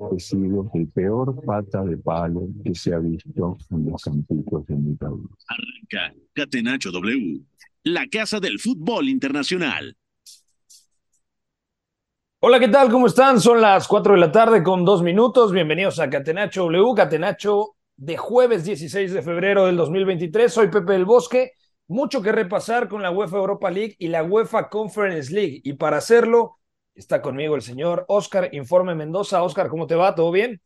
He sido el peor pata de palo que se ha visto en los campitos de mi país. Arranca Catenacho W, la casa del fútbol internacional. Hola, ¿qué tal? ¿Cómo están? Son las 4 de la tarde con dos minutos. Bienvenidos a Catenacho W, Catenacho de jueves 16 de febrero del 2023. Soy Pepe del Bosque. Mucho que repasar con la UEFA Europa League y la UEFA Conference League. Y para hacerlo, está conmigo el señor Oscar Informe Mendoza. Oscar, ¿cómo te va? ¿Todo bien?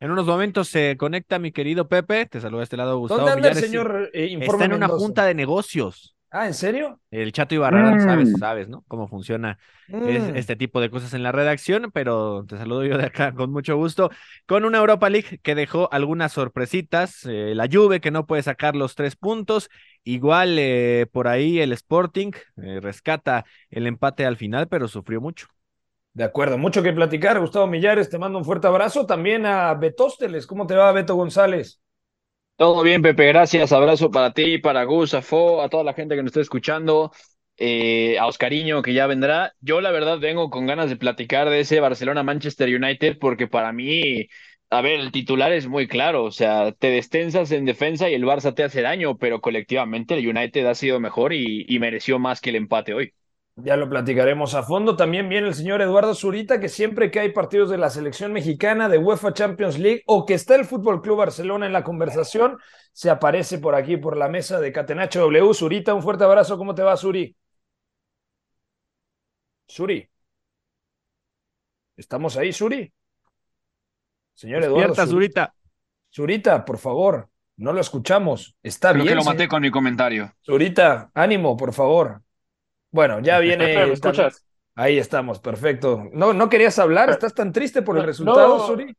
En unos momentos se conecta mi querido Pepe. Te saluda a este lado Gustavo ¿Dónde anda el señor eh, Informe Está en una junta de negocios. Ah, ¿en serio? El Chato sabes, Mm. sabes, ¿no? Cómo funciona es- Mm. este tipo de cosas en la redacción, pero te saludo yo de acá con mucho gusto. Con una Europa League que dejó algunas sorpresitas. eh, la Juve que no puede sacar los tres puntos. Igual eh, por ahí el Sporting eh, rescata el empate al final, pero sufrió mucho. De acuerdo, mucho que platicar. Gustavo Millares, te mando un fuerte abrazo. También a Betósteles. ¿Cómo te va, Beto González? Todo bien, Pepe, gracias. Abrazo para ti, para Gus, a Fo, a toda la gente que nos está escuchando, eh, a Oscariño que ya vendrá. Yo la verdad vengo con ganas de platicar de ese Barcelona-Manchester United porque para mí, a ver, el titular es muy claro, o sea, te destensas en defensa y el Barça te hace daño, pero colectivamente el United ha sido mejor y, y mereció más que el empate hoy. Ya lo platicaremos a fondo. También viene el señor Eduardo Zurita, que siempre que hay partidos de la selección mexicana, de UEFA Champions League o que está el Fútbol Club Barcelona en la conversación, se aparece por aquí, por la mesa de Catenacho W. Zurita, un fuerte abrazo. ¿Cómo te va, Zuri? Zuri. ¿Estamos ahí, Zuri? Señor Eduardo Despierta, Zurita. Zurita. Zurita, por favor, no lo escuchamos. Está Creo bien. que lo señor? maté con mi comentario. Zurita, ánimo, por favor. Bueno, ya viene. ¿Me escuchas? Ahí estamos, perfecto. No, no querías hablar, ¿estás tan triste por el resultado, No. Suri?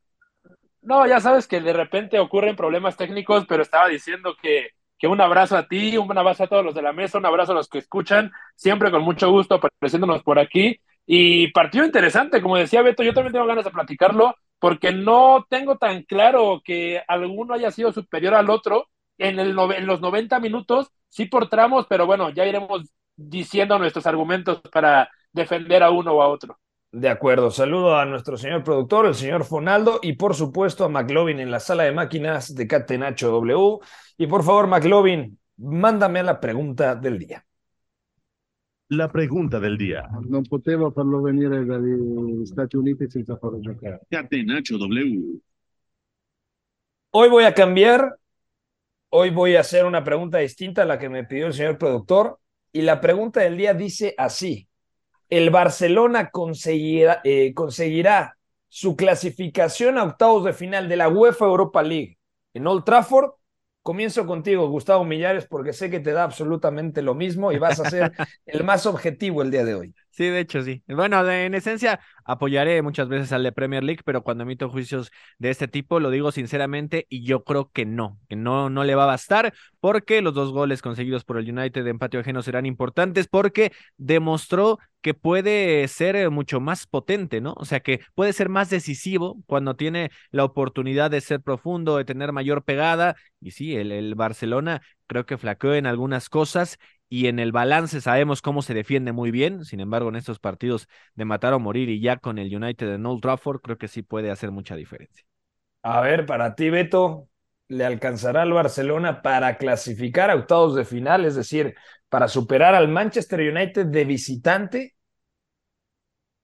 No, ya sabes que de repente ocurren problemas técnicos, pero estaba diciendo que, que un abrazo a ti, un abrazo a todos los de la mesa, un abrazo a los que escuchan, siempre con mucho gusto apareciéndonos por aquí. Y partido interesante, como decía Beto, yo también tengo ganas de platicarlo, porque no tengo tan claro que alguno haya sido superior al otro en, el en los 90 minutos, sí por tramos, pero bueno, ya iremos diciendo nuestros argumentos para defender a uno o a otro. De acuerdo, saludo a nuestro señor productor, el señor Fonaldo, y por supuesto a McLovin en la sala de máquinas de Catenacho W. Y por favor, McLovin, mándame la pregunta del día. La pregunta del día. Farlo venire dagli Stati Uniti senza farlo giocare. Catenacho W. Hoy voy a cambiar, hoy voy a hacer una pregunta distinta a la que me pidió el señor productor, y la pregunta del día dice así. ¿El Barcelona conseguirá, eh, conseguirá su clasificación a octavos de final de la UEFA Europa League en Old Trafford? Comienzo contigo, Gustavo Millares, porque sé que te da absolutamente lo mismo y vas a ser el más objetivo el día de hoy. Sí, de hecho, sí. Bueno, en esencia, apoyaré muchas veces al de Premier League, pero cuando emito juicios de este tipo, lo digo sinceramente, y yo creo que no, que no, no le va a bastar, porque los dos goles conseguidos por el United de empate ajeno serán importantes, porque demostró que puede ser mucho más potente, ¿no? O sea, que puede ser más decisivo cuando tiene la oportunidad de ser profundo, de tener mayor pegada, y sí, el, el Barcelona creo que flaqueó en algunas cosas y en el balance sabemos cómo se defiende muy bien. Sin embargo, en estos partidos de matar o morir y ya con el United en Old Trafford, creo que sí puede hacer mucha diferencia. A ver, para ti, Beto, ¿le alcanzará al Barcelona para clasificar a octavos de final? Es decir, para superar al Manchester United de visitante.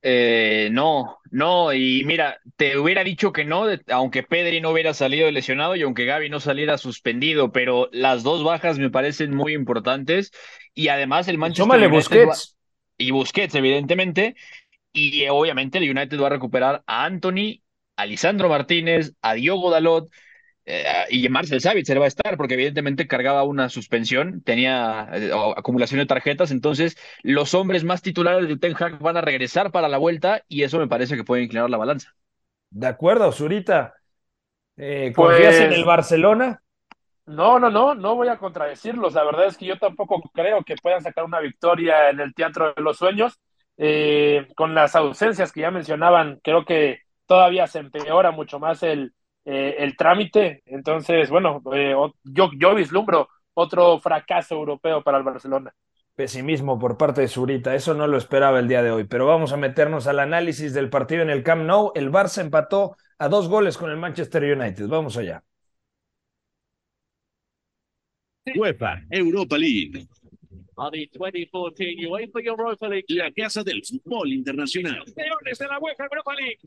Eh, no, no, y mira, te hubiera dicho que no, aunque Pedri no hubiera salido lesionado y aunque Gaby no saliera suspendido, pero las dos bajas me parecen muy importantes y además el Manchester United va- Busquets. y Busquets, evidentemente, y eh, obviamente el United va a recuperar a Anthony, a Lisandro Martínez, a Diogo Dalot, eh, y Marcel Savitzer va a estar, porque evidentemente cargaba una suspensión, tenía eh, acumulación de tarjetas, entonces los hombres más titulares de Ten Hag van a regresar para la vuelta y eso me parece que puede inclinar la balanza. De acuerdo, Zurita. Eh, ¿Confías en Pues- el Barcelona? No, no, no, no voy a contradecirlos. La verdad es que yo tampoco creo que puedan sacar una victoria en el Teatro de los Sueños. Eh, con las ausencias que ya mencionaban, creo que todavía se empeora mucho más el, eh, el trámite. Entonces, bueno, eh, yo, yo vislumbro otro fracaso europeo para el Barcelona. Pesimismo por parte de Zurita, eso no lo esperaba el día de hoy, pero vamos a meternos al análisis del partido en el Camp Nou. El Barça empató a dos goles con el Manchester United. Vamos allá. UEFA Europa League, on the 2014 UEFA Europa League. la casa del fútbol internacional. Campeones de la UEFA Europa League.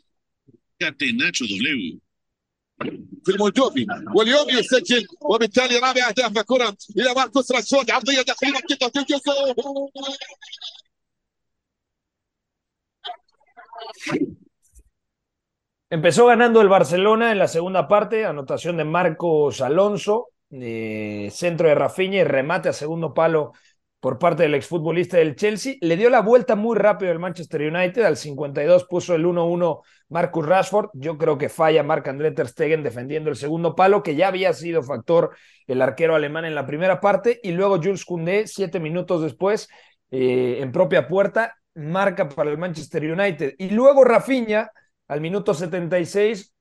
Catenacho W. في المولدوفي واليوم يسجل وبالتالي رابع اهداف كره الى ماركوس راشفورد عرضيه داخليه كده تنجز Empezó ganando el Barcelona en la segunda parte, anotación de Marcos Alonso, eh, centro de Rafinha y remate a segundo palo por parte del exfutbolista del Chelsea. Le dio la vuelta muy rápido el Manchester United, al 52 puso el 1-1 Marcus Rashford. Yo creo que falla Marc-André Ter Stegen defendiendo el segundo palo, que ya había sido factor el arquero alemán en la primera parte, y luego Jules Koundé, siete minutos después, eh, en propia puerta, marca para el Manchester United. Y luego Rafinha al minuto 76,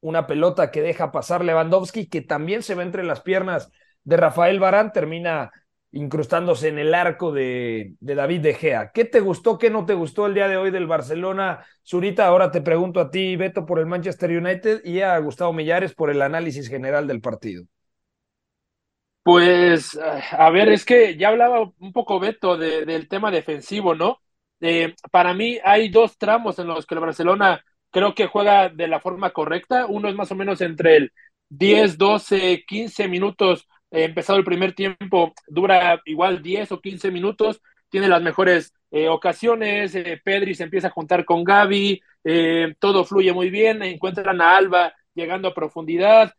una pelota que deja pasar Lewandowski, que también se ve entre las piernas de Rafael Barán, termina incrustándose en el arco de, David De Gea. ¿Qué te gustó, qué no te gustó el día de hoy del Barcelona? Zurita, ahora te pregunto a ti, Beto, por el Manchester United y a Gustavo Millares por el análisis general del partido. Pues, a ver, es que ya hablaba un poco Beto de, del tema defensivo, ¿no? Eh, para mí hay dos tramos en los que el Barcelona creo que juega de la forma correcta. Uno es más o menos entre el 10, 12, 15 minutos. Empezado el primer tiempo, dura igual 10 o 15 minutos. Tiene las mejores eh, ocasiones. Eh, Pedri se empieza a juntar con Gaby. eh, todo fluye muy bien. Encuentran a Alba llegando a profundidad.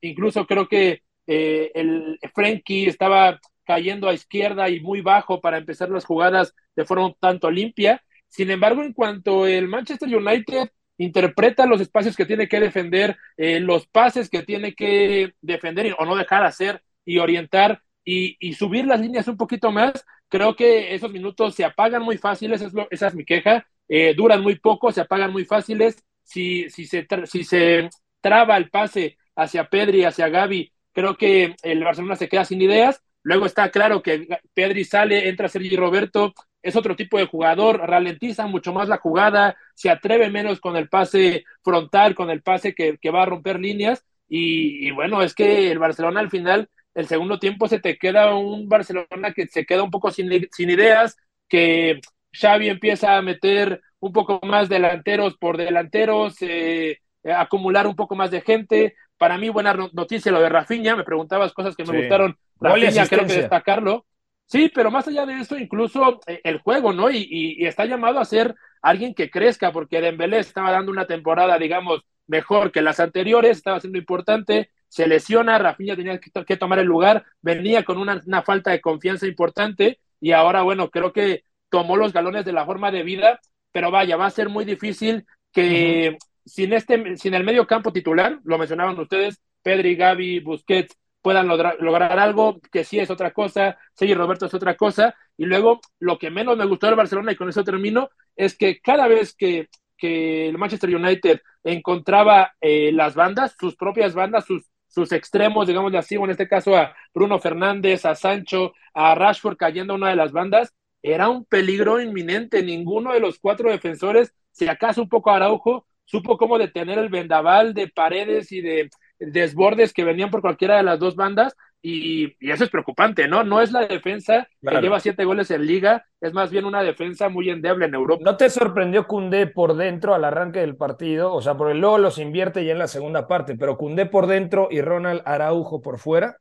incluso creo que el Frenkie estaba cayendo a izquierda y muy bajo para empezar las jugadas de forma un tanto limpia. Sin embargo, en cuanto el Manchester United interpreta los espacios que tiene que defender, eh, los pases que tiene que defender o no dejar hacer y orientar y, subir las líneas un poquito más, creo que esos minutos se apagan muy fáciles, es lo, esa es mi queja, eh, duran muy poco, se apagan muy fáciles, si, si, se, si se traba el pase hacia Pedri, hacia Gaby, creo que el Barcelona se queda sin ideas, luego está claro que Pedri sale, entra Sergi Roberto, es otro tipo de jugador, ralentiza mucho más la jugada, se atreve menos con el pase frontal, con el pase que, que va a romper líneas. Y, y, bueno, es que el Barcelona al final, el segundo tiempo se te queda un Barcelona que se queda un poco sin, sin ideas, que Xavi empieza a meter un poco más delanteros por delanteros, eh, acumular un poco más de gente. Para mí, buena noticia lo de Rafinha, me preguntabas cosas que me sí. gustaron. Rafinha, creo que destacarlo. Sí, pero más allá de eso, incluso eh, el juego, ¿no? Y, y, y, está llamado a ser alguien que crezca, porque Dembélé estaba dando una temporada, digamos, mejor que las anteriores, estaba siendo importante, se lesiona, Rafinha tenía que, que tomar el lugar, venía con una, una, falta de confianza importante, y ahora, bueno, creo que tomó los galones de la forma de vida, pero vaya, va a ser muy difícil que uh -huh. sin, este, sin el medio campo titular, lo mencionaban ustedes, Pedri, Gaby, Busquets, puedan lograr, lograr algo, que sí es otra cosa, Sergio Roberto es otra cosa, y luego lo que menos me gustó del Barcelona, y con eso termino, es que cada vez que, que el Manchester United encontraba eh, las bandas, sus propias bandas, sus, sus extremos, digamos así, o en este caso a Bruno Fernández, a Sancho, a Rashford cayendo a una de las bandas, era un peligro inminente, ninguno de los cuatro defensores, si acaso un poco Araujo, supo cómo detener el vendaval de paredes y de desbordes que venían por cualquiera de las dos bandas y, y eso es preocupante, ¿no? No es la defensa claro. que lleva siete goles en liga, es más bien una defensa muy endeble en Europa. ¿No te sorprendió Cundé por dentro al arranque del partido? O sea, porque luego los invierte ya en la segunda parte, pero Cundé por dentro y Ronald Araujo por fuera.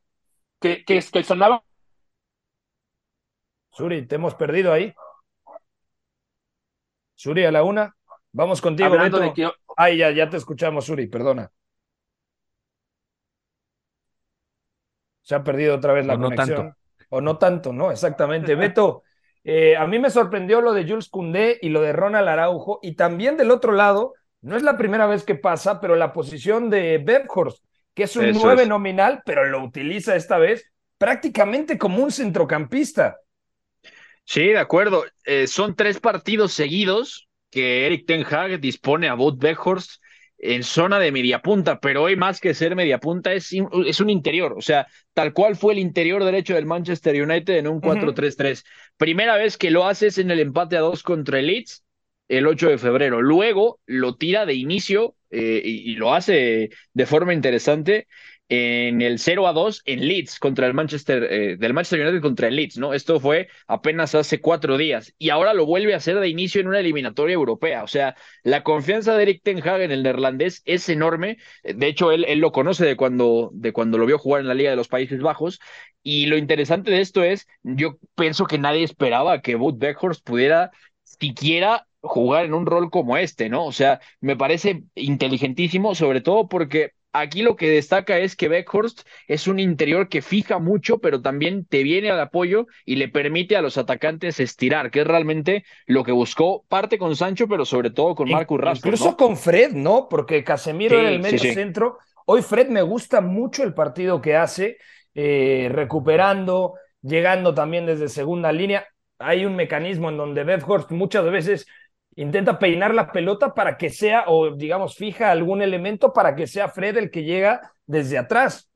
Que, que, que sonaba... Suri, te hemos perdido ahí. Suri, a la una. Vamos contigo, Hablando Beto. de que... Ay, ya, ya te escuchamos, Suri, perdona. Se ha perdido otra vez la o no conexión. Tanto. O no tanto, ¿no? Exactamente. Beto, eh, a mí me sorprendió lo de Jules Koundé y lo de Ronald Araujo, y también del otro lado, No es la primera vez que pasa, pero la posición de Weghorst, que es un Eso 9 es. nominal, pero lo utiliza esta vez prácticamente como un centrocampista. Sí, de acuerdo. Eh, son tres partidos seguidos que Eric Ten Hag dispone a Wout Weghorst en zona de media punta, pero hoy más que ser media punta es, es un interior, o sea, tal cual fue el interior derecho del Manchester United en un 4-3-3. Primera vez que lo haces en el empate a dos contra el Leeds el 8 de febrero. Luego lo tira de inicio eh, y, y lo hace de forma interesante en el 0 a 2 en Leeds contra el Manchester, eh, del Manchester United contra el Leeds, ¿no? Esto fue apenas hace cuatro días y ahora lo vuelve a hacer de inicio en una eliminatoria europea. O sea, la confianza de Eric Ten Hag en el neerlandés es enorme. De hecho, él, él lo conoce de cuando, de cuando lo vio jugar en la Liga de los Países Bajos. Y lo interesante de esto es, yo pienso que nadie esperaba que Wout Weghorst pudiera siquiera jugar en un rol como este, ¿no? O sea, me parece inteligentísimo, sobre todo porque aquí lo que destaca es que Beckhorst es un interior que fija mucho, pero también te viene al apoyo y le permite a los atacantes estirar, que es realmente lo que buscó parte con Sancho, pero sobre todo con Marcus Rashford. Incluso ¿no? con Fred, ¿no? Porque Casemiro Sí, era el medio sí. centro. Hoy Fred me gusta mucho el partido que hace, eh, recuperando, llegando también desde segunda línea. Hay un mecanismo en donde Weghorst muchas veces intenta peinar la pelota para que sea, o digamos, fija algún elemento para que sea Fred el que llega desde atrás.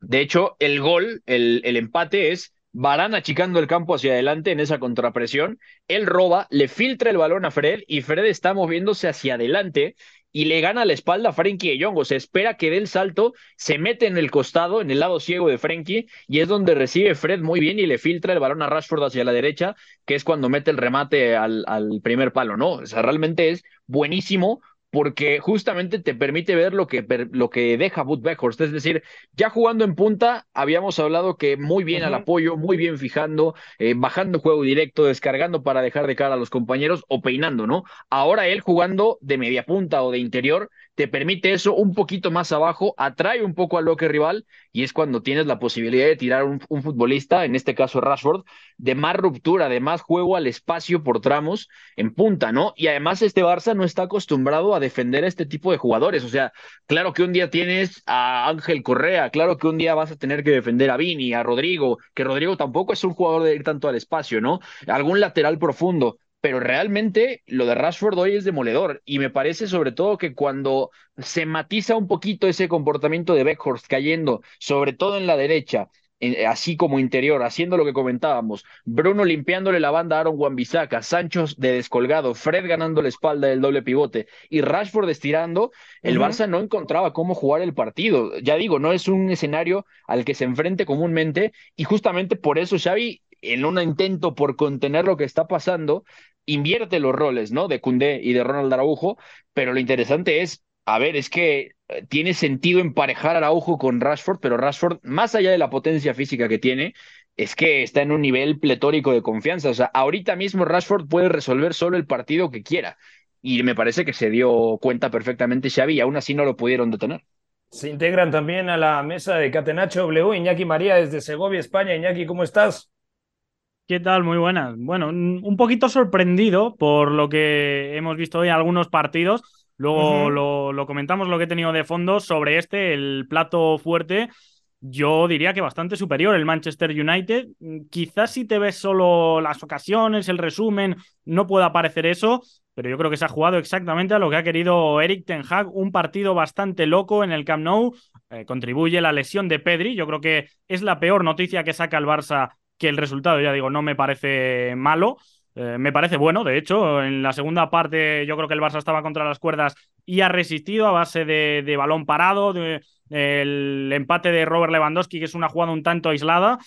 De hecho, el gol, el, el empate es Varane achicando el campo hacia adelante en esa contrapresión. Él roba, le filtra el balón a Fred y Fred está moviéndose hacia adelante y le gana la espalda a Frenkie de Jong. O sea, espera que dé el salto, se mete en el costado, en el lado ciego de Frenkie y es donde recibe Fred muy bien y le filtra el balón a Rashford hacia la derecha, que es cuando mete el remate al, al primer palo, ¿no? O sea, realmente es buenísimo porque justamente te permite ver lo que, lo que deja Wout Weghorst. Es decir, ya jugando en punta, habíamos hablado que muy bien al apoyo, muy bien fijando, eh, bajando juego directo, descargando para dejar de cara a los compañeros o peinando, ¿no? Ahora él jugando de media punta o de interior, te permite eso un poquito más abajo, atrae un poco al bloque rival y es cuando tienes la posibilidad de tirar un, un futbolista, en este caso Rashford, de más ruptura, de más juego al espacio por tramos en punta, ¿no? Y además este Barça no está acostumbrado a defender a este tipo de jugadores, o sea, claro que un día tienes a Ángel Correa, claro que un día vas a tener que defender a Vini, a Rodrigo, que Rodrigo tampoco es un jugador de ir tanto al espacio, ¿no? Algún lateral profundo, pero realmente lo de Rashford hoy es demoledor y me parece sobre todo que cuando se matiza un poquito ese comportamiento de Beckhorst cayendo, sobre todo en la derecha, en- así como interior, haciendo lo que comentábamos, Bruno limpiándole la banda a Aaron Wan-Bissaka, Sancho de descolgado, Fred ganando la espalda del doble pivote y Rashford estirando, el. Barça no encontraba cómo jugar el partido. Ya digo, no es un escenario al que se enfrente comúnmente y justamente por eso Xavi en un intento por contener lo que está pasando, invierte los roles, ¿no? De Koundé y de Ronald Araujo, pero lo interesante es, a ver, es que eh, tiene sentido emparejar a Araujo con Rashford, pero Rashford, más allá de la potencia física que tiene, es que está en un nivel pletórico de confianza. O sea, ahorita mismo Rashford puede resolver solo el partido que quiera. Y me parece que se dio cuenta perfectamente Xavi y aún así no lo pudieron detener. Se integran también a la mesa de Catenacho W, Iñaki María desde Segovia, España. Iñaki, ¿cómo estás? ¿Qué tal? Muy buenas. Bueno, un poquito sorprendido por lo que hemos visto hoy en algunos partidos. Luego lo comentamos lo que he tenido de fondo sobre este, el plato fuerte. Yo diría que bastante superior el Manchester United. Mm, Quizás si te ves solo las ocasiones, el resumen, no pueda parecer eso, pero yo creo que se ha jugado exactamente a lo que ha querido Eric Ten Hag. Un partido bastante loco en el Camp Nou. Eh, contribuye la lesión de Pedri. Yo creo que es la peor noticia que saca el Barça que el resultado, ya digo, no me parece malo. Eh, me parece bueno, de hecho, en la segunda parte yo creo que el Barça estaba contra las cuerdas y ha resistido a base de, balón parado, el empate de Robert Lewandowski, que es una jugada un tanto aislada.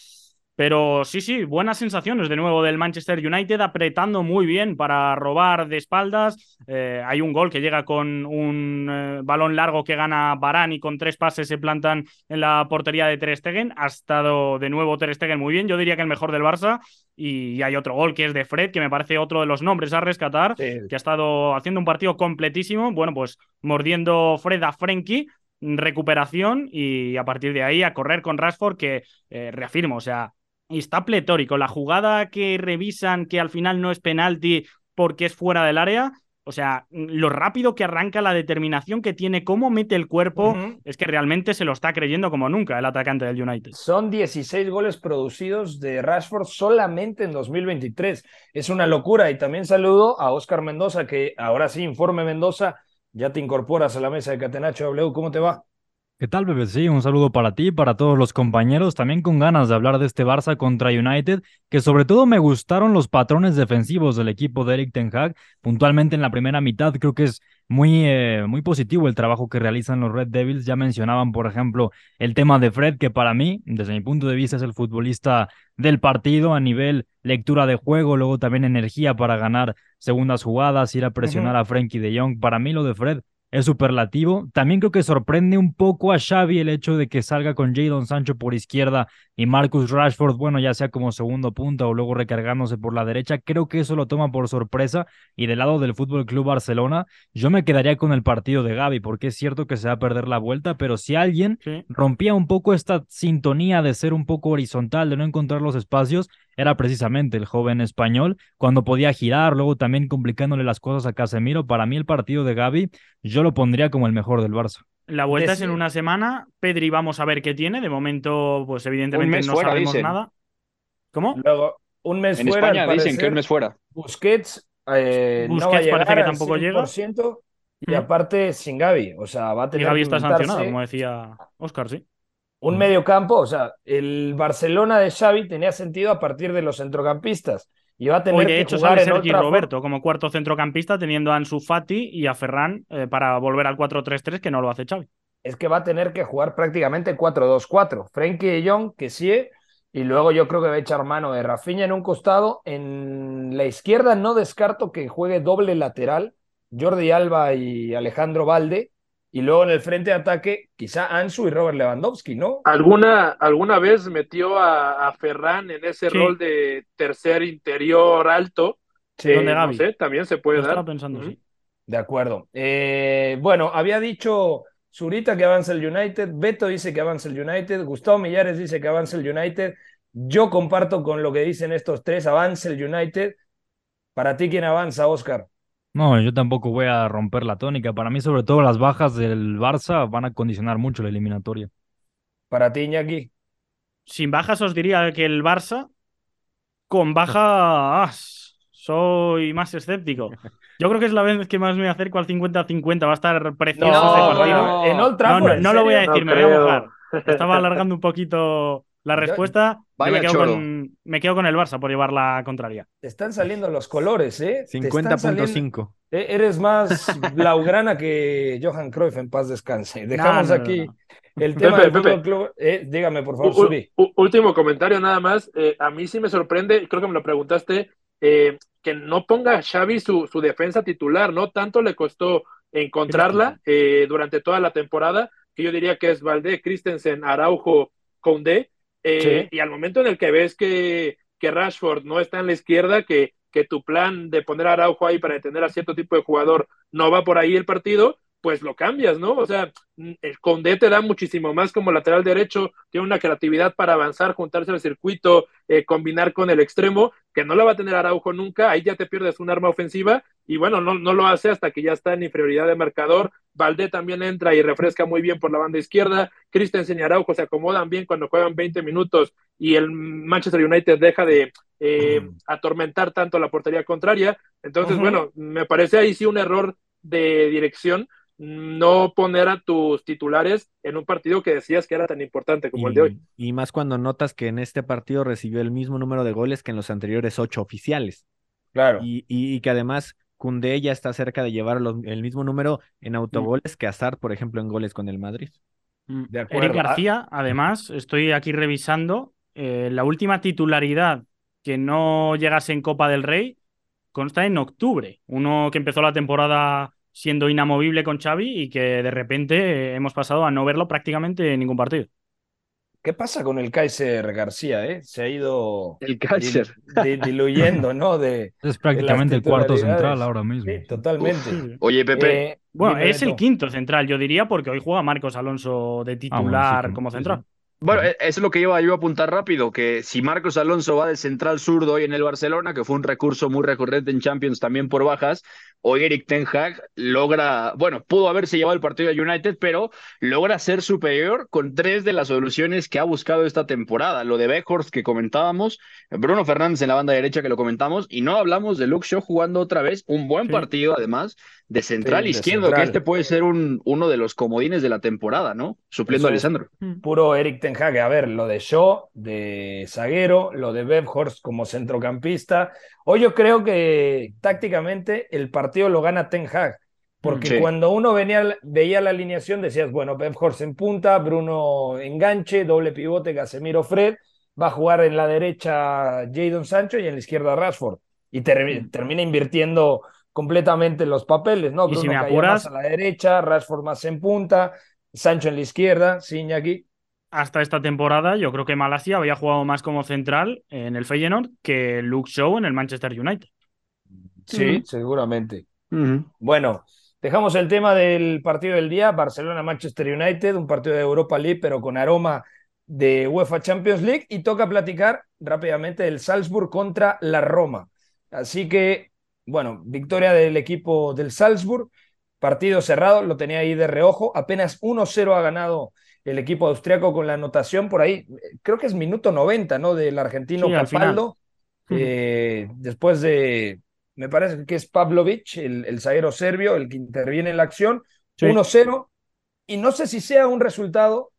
Pero sí, sí, buenas sensaciones de nuevo del Manchester United, apretando muy bien para robar de espaldas. Eh, hay un gol que llega con un eh, balón largo que gana Barán y con tres pases se plantan en la portería de Ter Stegen. Ha estado de nuevo Ter Stegen muy bien, yo diría que el mejor del Barça. Y hay otro gol que es de Fred, que me parece otro de los nombres a rescatar, Sí. que ha estado haciendo un partido completísimo. Bueno, pues mordiendo Fred a Frenkie, recuperación y a partir de ahí a correr con Rashford, que eh, reafirmo, o sea, está pletórico. La jugada que revisan que al final no es penalti porque es fuera del área, o sea, lo rápido que arranca, la determinación que tiene, cómo mete el cuerpo, es que realmente se lo está creyendo como nunca el atacante del United. Son 16 goles producidos de Rashford solamente en 2023. Es una locura. Y también saludo a Oscar Mendoza, que ahora sí, informe Mendoza, ya te incorporas a la mesa de Catenacho W. ¿Cómo te va? ¿Qué tal, BBC? Un saludo para ti para todos los compañeros. También con ganas de hablar de este Barça contra United, que sobre todo me gustaron los patrones defensivos del equipo de Eric Ten Hag. Puntualmente en la primera mitad creo que es muy, eh, muy positivo el trabajo que realizan los Red Devils. Ya mencionaban, por ejemplo, el tema de Fred, que para mí, desde mi punto de vista, es el futbolista del partido a nivel lectura de juego, luego también energía para ganar segundas jugadas, ir a presionar a Frankie de Jong. Para mí lo de Fred es superlativo. También creo que sorprende un poco a Xavi el hecho de que salga con Jadon Sancho por izquierda y Marcus Rashford, bueno, ya sea como segundo punta o luego recargándose por la derecha. Creo que eso lo toma por sorpresa. Y del lado del Fútbol Club Barcelona, yo me quedaría con el partido de Gaby, porque es cierto que se va a perder la vuelta, pero si alguien Sí. rompía un poco esta sintonía de ser un poco horizontal, de no encontrar los espacios, era precisamente el joven español, cuando podía girar, luego también complicándole las cosas a Casemiro. Para mí el partido de Gaby, yo lo pondría como el mejor del Barça. La vuelta es en una semana. Pedri, vamos a ver qué tiene. De momento, pues evidentemente no fuera, sabemos dicen. nada. ¿Cómo? Luego, un mes En fuera. España dicen que un mes fuera. Busquets, eh, no va a Busquets llegar parece que al tampoco llega. 100%, y Mm. aparte sin Gaby. O sea, va a Y Gaby está sancionado, como decía Oscar, sí. Un medio campo. O sea, el Barcelona de Xavi tenía sentido a partir de los centrocampistas. Y va a tener Hoy, de que hecho, jugar sale Sergi. Roberto como cuarto centrocampista, teniendo a Ansu Fati y a Ferran eh, para volver al 4-3-3, que no lo hace Xavi. Es que va a tener que jugar prácticamente 4-2-4. Frenkie de Jong, que sí, y luego yo creo que va a echar mano de Rafinha en un costado. En la izquierda no descarto que juegue doble lateral, Jordi Alba y Alejandro Valde. Y luego en el frente de ataque, quizá Ansu y Robert Lewandowski, ¿no? ¿Alguna, alguna vez metió a, a Ferran en ese Sí. rol de tercer interior alto? Sí, Eh, Donde no sé, también se puede Lo estaba dar. pensando, Ujú. sí. De acuerdo. Eh, bueno, había dicho Zurita que avanza el United, Beto dice que avanza el United, Gustavo Millares dice que avanza el United. Yo comparto con lo que dicen estos tres, avanza el United. Para ti, ¿quién avanza, Oscar? No, yo tampoco voy a romper la tónica. Para mí, sobre todo, las bajas del Barça van a condicionar mucho la eliminatoria. Para ti, Iñaki. Sin bajas os diría que el Barça, con bajas, soy más escéptico. Yo creo que es la vez que más me acerco al 50-50. Va a estar precioso No, ese partido. bueno, en Old No, Trafford, no, ¿en no lo voy a decir, No me voy a mojar. Estaba alargando un poquito la respuesta. Yo Vaya me, quedo con, me quedo con el Barça por llevar la contraria. Te están saliendo los colores, ¿eh? Te están saliendo- 50.5. Eh, Eres más blaugrana que Johan Cruyff, en paz descanse. Dejamos no, no, aquí no. el tema Pepe, del Pepe. Club. Eh, dígame, por favor, u- Suri. u- último comentario nada más. Eh, a mí sí me sorprende, creo que me lo preguntaste, eh, que no ponga a Xavi su, su defensa titular, ¿no? Tanto le costó encontrarla eh, durante toda la temporada, que yo diría que es Valdé, Christensen, Araujo, Condé, eh, y al momento en el que ves que, que Rashford no está en la izquierda, que, que tu plan de poner a Araujo ahí para detener a cierto tipo de jugador no va por ahí el partido, pues lo cambias, ¿no? O sea, el Condé te da muchísimo más como lateral derecho, tiene una creatividad para avanzar, juntarse al circuito, eh, combinar con el extremo, que no la va a tener Araujo nunca, ahí ya te pierdes un arma ofensiva, y bueno, no, no lo hace hasta que ya está en inferioridad de marcador. Valdé también entra y refresca muy bien por la banda izquierda. Christensen y Araujo se acomodan bien cuando juegan 20 minutos y el Manchester United deja de eh, atormentar tanto la portería contraria. Entonces, bueno, me parece ahí sí un error de dirección no poner a tus titulares en un partido que decías que era tan importante como el de hoy. Y, y más cuando notas que en este partido recibió el mismo número de goles que en los anteriores ocho oficiales. Claro. Y, y- y que además Koundé ya está cerca de llevar los- el mismo número en autogoles que Hazard, por ejemplo, en goles con el Madrid. Mm. De acuerdo. Eric García, además, estoy aquí revisando eh, la última titularidad que no llegase en Copa del Rey consta en octubre. Uno que empezó la temporada siendo inamovible con Xavi y que de repente eh, hemos pasado a no verlo prácticamente en ningún partido. ¿Qué pasa con el Kaiser García, eh? Se ha ido El Kaiser. dil- di- diluyendo, ¿no? De, Es prácticamente el cuarto central ahora mismo. sí, totalmente. Sí. Oye, Pepe, Eh, Bueno, es el quinto central, yo diría, porque hoy juega Marcos Alonso de Ah, bueno, sí, titular como- central. sí. Bueno, e- eso es lo que iba yo a apuntar rápido, que si Marcos Alonso va de central zurdo hoy en el Barcelona, que fue un recurso muy recurrente en Champions también por bajas, hoy Eric Ten Hag logra, bueno, pudo haberse llevado el partido a United, pero logra ser superior con tres de las soluciones que ha buscado esta temporada. Lo de Beckhorst que comentábamos, Bruno Fernández en la banda derecha que lo comentamos, y no hablamos de Luke Shaw jugando otra vez un buen Sí. partido, además, de central Sí, de izquierdo, central. que este puede ser un, uno de los comodines de la temporada, ¿no? Supliendo a Eso. Alessandro. Puro Eric Ten Hag. A ver, lo de Shaw, de zaguero, lo de Weghorst como centrocampista. Hoy yo creo que tácticamente el partido lo gana Ten Hag. Porque Sí. cuando uno venía, veía la alineación decías, bueno, Weghorst en punta, Bruno enganche, doble pivote, Casemiro Fred, va a jugar en la derecha Jadon Sancho y en la izquierda Rashford. Y ter- termina invirtiendo completamente los papeles, ¿no? Y si me apuras- más a la derecha, Rashford más en punta, Sancho en la izquierda, sí, Iñaki. Hasta esta temporada, yo creo que Malasia había jugado más como central en el Feyenoord que Luke Shaw en el Manchester United. Sí, seguramente. Bueno, dejamos el tema del partido del día, Barcelona-Manchester United, un partido de Europa League, pero con aroma de UEFA Champions League, y toca platicar rápidamente del Salzburg contra la Roma. Así que, bueno, victoria del equipo del Salzburg, partido cerrado, lo tenía ahí de reojo, apenas 1-0 ha ganado el equipo austriaco con la anotación por ahí, creo que es minuto 90, ¿no? Del argentino Sí. Capaldo, eh, después de, me parece que es Pavlovic, el, el zaguero serbio, el que interviene en la acción, Sí. 1-0, y no sé si sea un resultado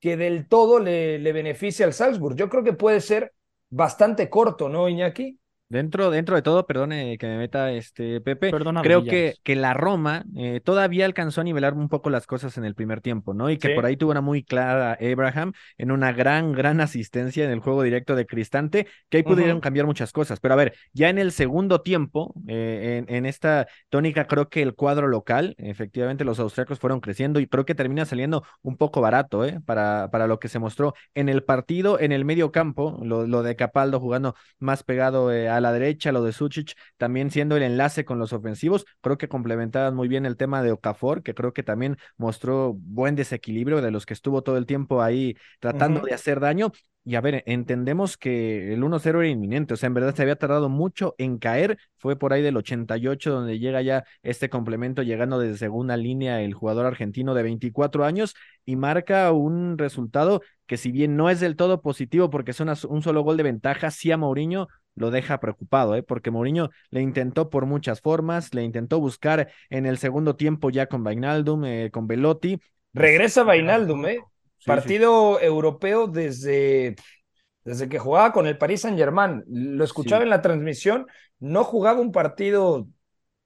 que del todo le, le beneficie al Salzburg. Yo creo que puede ser bastante corto, ¿no, Iñaki? Dentro, dentro de todo, perdone que me meta este Pepe, Perdona, creo que, que la Roma eh, todavía alcanzó a nivelar un poco las cosas en el primer tiempo, ¿no? Y que Sí. por ahí tuvo una muy clara Abraham en una gran, gran asistencia en el juego directo de Cristante, que ahí pudieron cambiar muchas cosas. Pero a ver, ya en el segundo tiempo, eh, en, en esta tónica, creo que el cuadro local, efectivamente los austriacos fueron creciendo y creo que termina saliendo un poco barato, ¿eh? Para, para lo que se mostró en el partido, en el medio campo, lo, lo de Capaldo jugando más pegado eh, a la derecha, lo de Suchic también siendo el enlace con los ofensivos, creo que complementaban muy bien el tema de Okafor, que creo que también mostró buen desequilibrio de los que estuvo todo el tiempo ahí tratando Ujú. de hacer daño. Y a ver, entendemos que el 1-0 era inminente, o sea, en verdad se había tardado mucho en caer, fue por ahí del 88 donde llega ya este complemento llegando desde segunda línea el jugador argentino de 24 años y marca un resultado que si bien no es del todo positivo porque es una- un solo gol de ventaja, sí a Mourinho lo deja preocupado, ¿eh? porque Mourinho le intentó por muchas formas, le intentó buscar en el segundo tiempo ya con Vainaldum, eh, con Velotti. Regresa Vainaldum, ¿eh? sí. Partido europeo desde, desde que jugaba con el Paris Saint-Germain. Lo escuchaba Sí. en la transmisión, no jugaba un partido,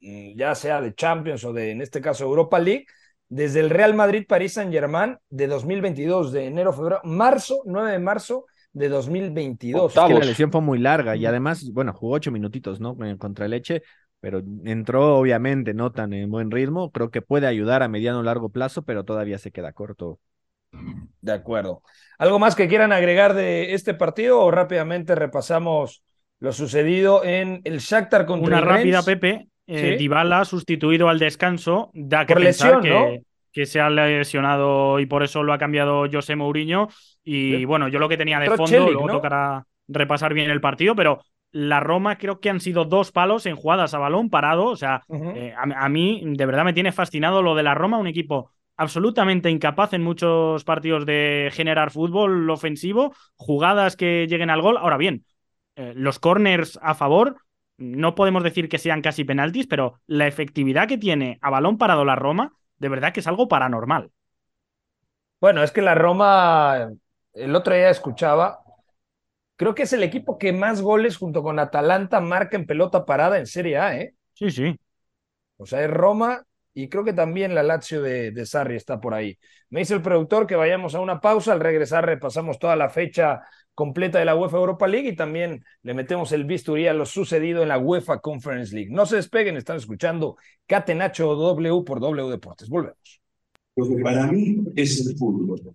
mm, ya sea de Champions o de, en este caso, Europa League, desde el Real Madrid-Paris Saint-Germain de 2022, de enero, febrero, marzo, 9 de marzo de 2022. Es que la lesión fue muy larga y además, bueno, jugó ocho minutitos, ¿no? Contra Leche, pero entró obviamente no tan en buen ritmo. Creo que puede ayudar a mediano o largo plazo, pero todavía se queda corto. De acuerdo. ¿Algo más que quieran agregar de este partido o rápidamente repasamos lo sucedido en el Shakhtar contra Una el rápida, Rennes? Pepe. Eh, Sí. Dybala sustituido al descanso. Da que Por pensar lesión, que, ¿no? que se ha lesionado y por eso lo ha cambiado José Mourinho. Y Sí. bueno, yo lo que tenía de fondo, luego ¿no? tocará repasar bien el partido, pero la Roma creo que han sido dos palos en jugadas a balón parado. O sea, eh, a, a mí de verdad me tiene fascinado lo de la Roma, un equipo absolutamente incapaz en muchos partidos de generar fútbol ofensivo, jugadas que lleguen al gol. Ahora bien, eh, los corners a favor, no podemos decir que sean casi penaltis, pero la efectividad que tiene a balón parado la Roma, de verdad que es algo paranormal. Bueno, es que la Roma, el otro día escuchaba, creo que es el equipo que más goles junto con Atalanta marca en pelota parada en Serie A, ¿eh? Sí, sí. O sea, es Roma y creo que también la Lazio de, de Sarri está por ahí. Me dice el productor que vayamos a una pausa, al regresar repasamos toda la fecha completa de la UEFA Europa League y también le metemos el bisturí a lo sucedido en la UEFA Conference League. No se despeguen, están escuchando Catenacho W por W Deportes. Volvemos. Lo que para mí es el fútbol.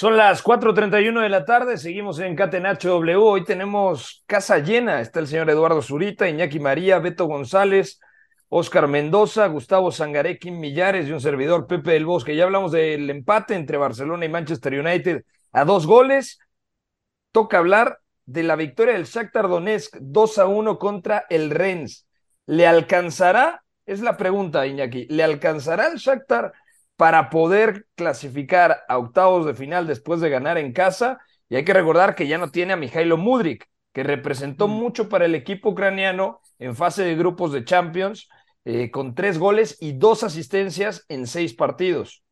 Son las 4.31 de la tarde, seguimos en Catenacho W. Hoy tenemos casa llena. Está el señor Eduardo Zurita, Iñaki María, Beto González, Oscar Mendoza, Gustavo Sangaré, Kim Millares y un servidor, Pepe del Bosque. Ya hablamos del empate entre Barcelona y Manchester United a dos goles. Toca hablar de la victoria del Shakhtar Donetsk 2 a 1 contra el Rennes. ¿Le alcanzará? Es la pregunta, Iñaki. ¿Le alcanzará el Shakhtar para poder clasificar a octavos de final después de ganar en casa. Y hay que recordar que ya no tiene a Mijailo Mudrik, que representó Mm. mucho para el equipo ucraniano en fase de grupos de Champions, eh, con tres goles y dos asistencias en seis partidos.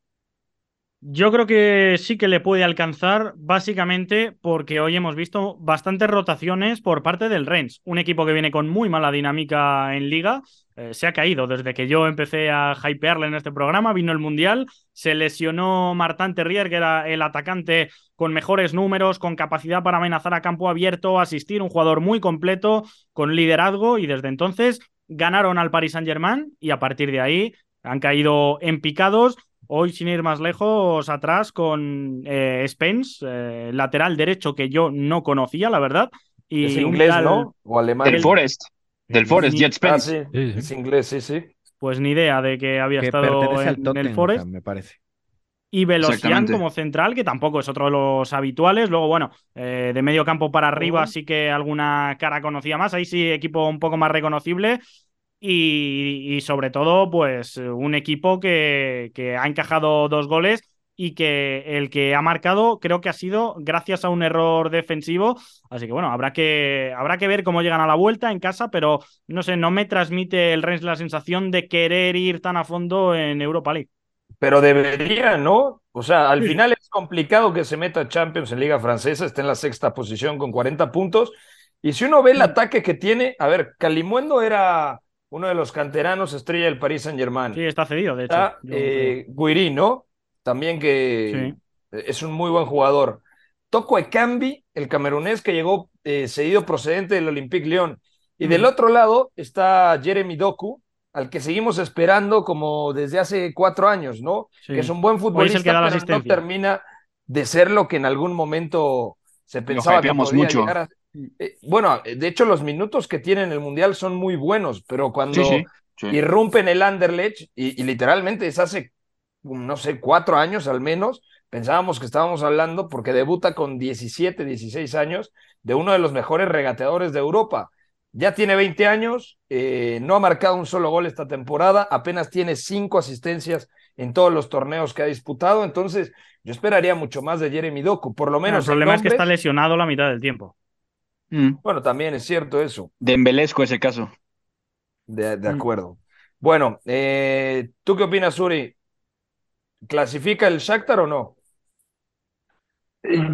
Yo creo que sí que le puede alcanzar, básicamente porque hoy hemos visto bastantes rotaciones por parte del Rennes, un equipo que viene con muy mala dinámica en liga. eh, se ha caído desde que yo empecé a hypearle en este programa, vino el Mundial, se lesionó Martin Terrier, que era el atacante con mejores números, con capacidad para amenazar a campo abierto, asistir, un jugador muy completo, con liderazgo, y desde entonces ganaron al Paris Saint-Germain y a partir de ahí han caído en picados. Hoy, sin ir más lejos, atrás con eh, Spence, eh, lateral derecho que yo no conocía, la verdad. Y es inglés, tal- ¿no? O alemán. Del Forest. Del Forest, Ni- Jet Spence. Ah, sí, es inglés, sí, sí. Pues ni idea de que había Que estado en, al en Tottenham, el Forest. me parece. Y Velocian como central, que tampoco es otro de los habituales. Luego, bueno, eh, de medio campo para arriba sí que alguna cara conocía más. Ahí sí, equipo un poco más reconocible. Y, y sobre todo, pues un equipo que, que ha encajado dos goles y que el que ha marcado creo que ha sido gracias a un error defensivo. Así que bueno, habrá que, habrá que ver cómo llegan a la vuelta en casa, pero no sé, no me transmite el Rennes la sensación de querer ir tan a fondo en Europa League. Pero debería, ¿no? O sea, al Sí. final es complicado que se meta Champions en Liga Francesa, está en la sexta posición con 40 puntos. Y si uno ve el ataque que tiene, a ver, Calimuendo era uno de los canteranos estrella del Paris Saint-Germain. Sí, está cedido, de hecho. Está eh, Guirí, ¿no? También que es un muy buen jugador. Toco Ekambi, el camerunés que llegó eh, cedido procedente del Olympique Lyon. Y del otro lado está Jeremy Doku, al que seguimos esperando como desde hace cuatro años, ¿no? Sí. Que es un buen futbolista, que pero no termina de ser lo que en algún momento se pensaba que podía mucho. llegar a... Eh, bueno, de hecho los minutos que tiene en el Mundial son muy buenos, pero cuando Sí, sí. sí. irrumpe en el Anderlecht y, y literalmente es hace, no sé, cuatro años al menos, pensábamos que estábamos hablando porque debuta con 17, 16 años de uno de los mejores regateadores de Europa. Ya tiene 20 años, eh, no ha marcado un solo gol esta temporada, apenas tiene cinco asistencias en todos los torneos que ha disputado, entonces yo esperaría mucho más de Jeremy Doku, por lo menos el problema es que está lesionado la mitad del tiempo. Mm. Bueno, también es cierto eso. De embelezco ese caso. De, de Mm. acuerdo. Bueno, eh, ¿tú qué opinas, Uri? ¿Clasifica el Shakhtar o no?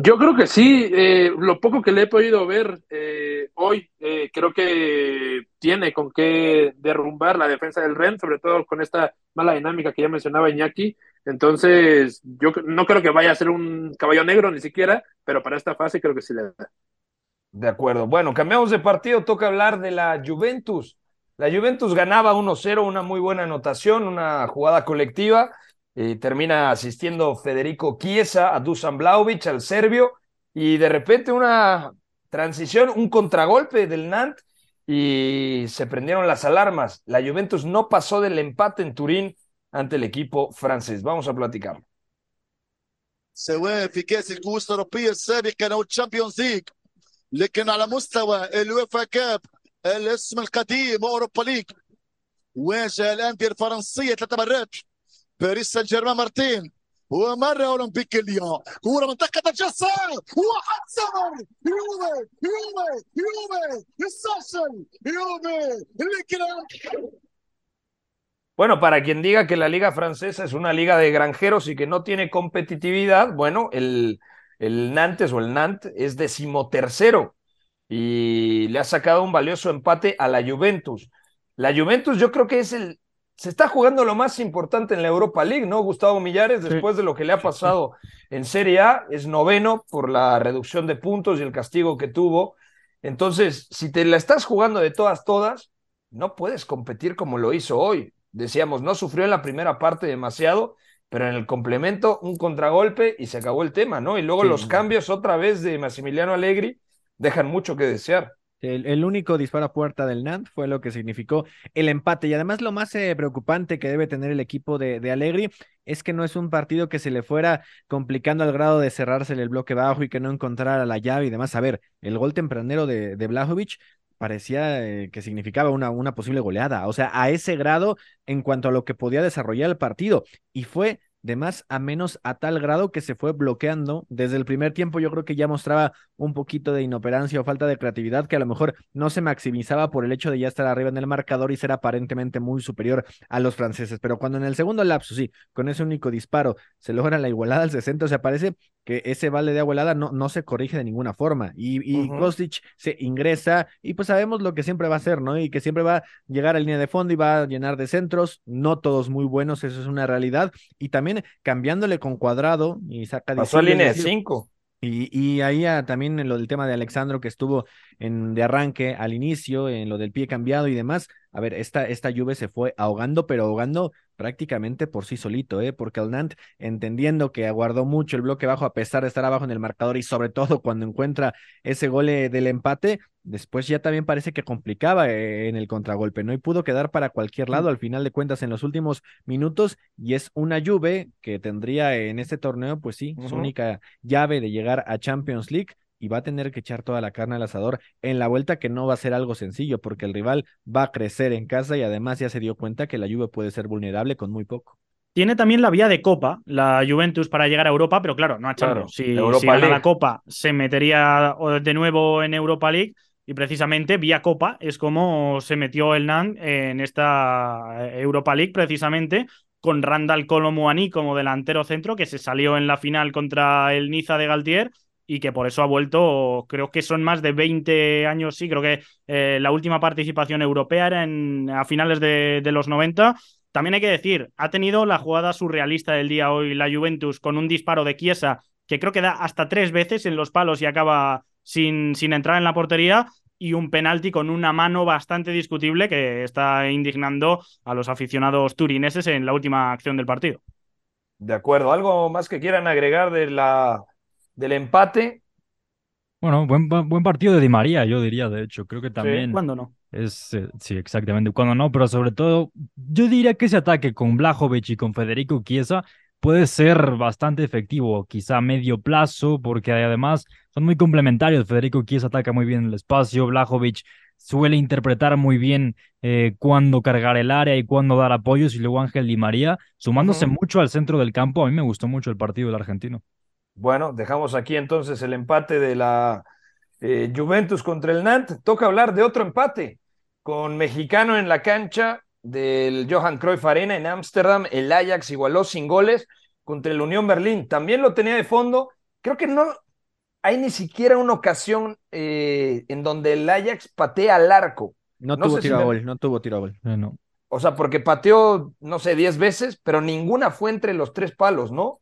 Yo creo que sí, eh, lo poco que le he podido ver eh, hoy, eh, creo que tiene con qué derrumbar la defensa del Ren, sobre todo con esta mala dinámica que ya mencionaba Iñaki. Entonces, yo no creo que vaya a ser un caballo negro ni siquiera, pero para esta fase creo que sí le da. De acuerdo. Bueno, cambiamos de partido, toca hablar de la Juventus. La Juventus ganaba 1-0, una muy buena anotación, una jugada colectiva. Y termina asistiendo Federico Chiesa a Dusan Blaovic, al serbio, y de repente una transición, un contragolpe del Nant, y se prendieron las alarmas. La Juventus no pasó del empate en Turín ante el equipo francés. Vamos a platicar. Se fue, Fiquez, el gusto europeo, Serbia, Champions League. لكن على مستوى الويفا كاب الاسم القديم اوروبا ليج واجه الانديه الفرنسيه ثلاث مرات باريس سان جيرمان مرتين ومره اولمبيك ليون كوره منطقه الجزاء واحد صفر يومي يومي يومي الساشل يومي الكلام Bueno, para quien diga que la liga francesa es una liga de granjeros y que no tiene competitividad, bueno, el, el Nantes o el Nantes es decimotercero y le ha sacado un valioso empate a la Juventus. La Juventus yo creo que es el, se está jugando lo más importante en la Europa League, ¿no? Gustavo Millares, después de lo que le ha pasado en Serie A, es noveno por la reducción de puntos y el castigo que tuvo. Entonces, si te la estás jugando de todas, todas, no puedes competir como lo hizo hoy. Decíamos, no sufrió en la primera parte demasiado pero en el complemento un contragolpe y se acabó el tema, ¿no? Y luego Sí. los cambios otra vez de Massimiliano Allegri dejan mucho que desear. El, el único disparo a puerta del Nantes fue lo que significó el empate. Y además lo más eh, preocupante que debe tener el equipo de, de Allegri es que no es un partido que se le fuera complicando al grado de cerrarse el bloque bajo y que no encontrara la llave y demás. A ver, el gol tempranero de, de Blajovic parecía eh, que significaba una, una posible goleada. O sea, a ese grado en cuanto a lo que podía desarrollar el partido. Y fue de más a menos a tal grado que se fue bloqueando. Desde el primer tiempo yo creo que ya mostraba un poquito de inoperancia o falta de creatividad que a lo mejor no se maximizaba por el hecho de ya estar arriba en el marcador y ser aparentemente muy superior a los franceses. Pero cuando en el segundo lapso, sí, con ese único disparo se logra la igualada al 60, o sea, parece que ese vale de igualada no, no se corrige de ninguna forma. Y, y. Kostic se ingresa y pues sabemos lo que siempre va a hacer, ¿no? Y que siempre va a llegar a línea de fondo y va a llenar de centros, no todos muy buenos, eso es una realidad. Y también cambiándole con cuadrado y saca Pasó a línea de es decir, cinco. y, y ahí ah, también en lo del tema de Alexandro que estuvo en de arranque al inicio, en lo del pie cambiado y demás. A ver, esta, esta Juve se fue ahogando, pero ahogando prácticamente por sí solito, ¿eh? Porque el Nantes, entendiendo que aguardó mucho el bloque bajo a pesar de estar abajo en el marcador y sobre todo cuando encuentra ese gol eh, del empate, después ya también parece que complicaba eh, en el contragolpe, ¿no? Y pudo quedar para cualquier lado al final de cuentas en los últimos minutos y es una Juve que tendría en este torneo, pues sí, su única llave de llegar a Champions League y va a tener que echar toda la carne al asador en la vuelta que no va a ser algo sencillo porque el rival va a crecer en casa y además ya se dio cuenta que la Juve puede ser vulnerable con muy poco. Tiene también la vía de Copa, la Juventus, para llegar a Europa, pero claro, no a Claro, si, si gana League. la Copa, se metería de nuevo en Europa League y precisamente vía Copa es como se metió el Nantes en esta eh, Europa League, precisamente con Randall Colomuani como delantero centro, que se salió en la final contra el Niza de Galtier y que por eso ha vuelto, creo que son más de 20 años, sí, creo que eh, la última participación europea era en, a finales de, los 90. También hay que decir, ha tenido la jugada surrealista del día hoy la Juventus con un disparo de Chiesa que creo que da hasta tres veces en los palos y acaba sin, sin entrar en la portería y un penalti con una mano bastante discutible que está indignando a los aficionados turineses en la última acción del partido. De acuerdo. ¿Algo más que quieran agregar de la, del empate? Bueno, buen, buen partido de Di María, yo diría, de hecho. Creo que también ¿Cuándo no? es, eh, sí, exactamente, cuando no, pero sobre todo, yo diría que ese ataque con Blajovic y con Federico Chiesa puede ser bastante efectivo, quizá a medio plazo, porque además son muy complementarios. Federico Chiesa ataca muy bien el espacio, Blajovic suele interpretar muy bien eh, cuándo cargar el área y cuándo dar apoyos, y luego Ángel Di María, sumándose mucho al centro del campo. A mí me gustó mucho el partido del argentino. Bueno, dejamos aquí entonces el empate de la eh, Juventus contra el Nantes. Toca hablar de otro empate con mexicano en la cancha del Johan Cruyff Arena en Ámsterdam. El Ajax igualó sin goles contra el Unión Berlín. También lo tenía de fondo. Creo que no hay ni siquiera una ocasión eh, en donde el Ajax patea al arco. No, No tuvo si tiro a me- gol, no tuvo tiro a gol. Eh, no. O sea, porque pateó, no sé, 10 veces, pero ninguna fue entre los tres palos, ¿no?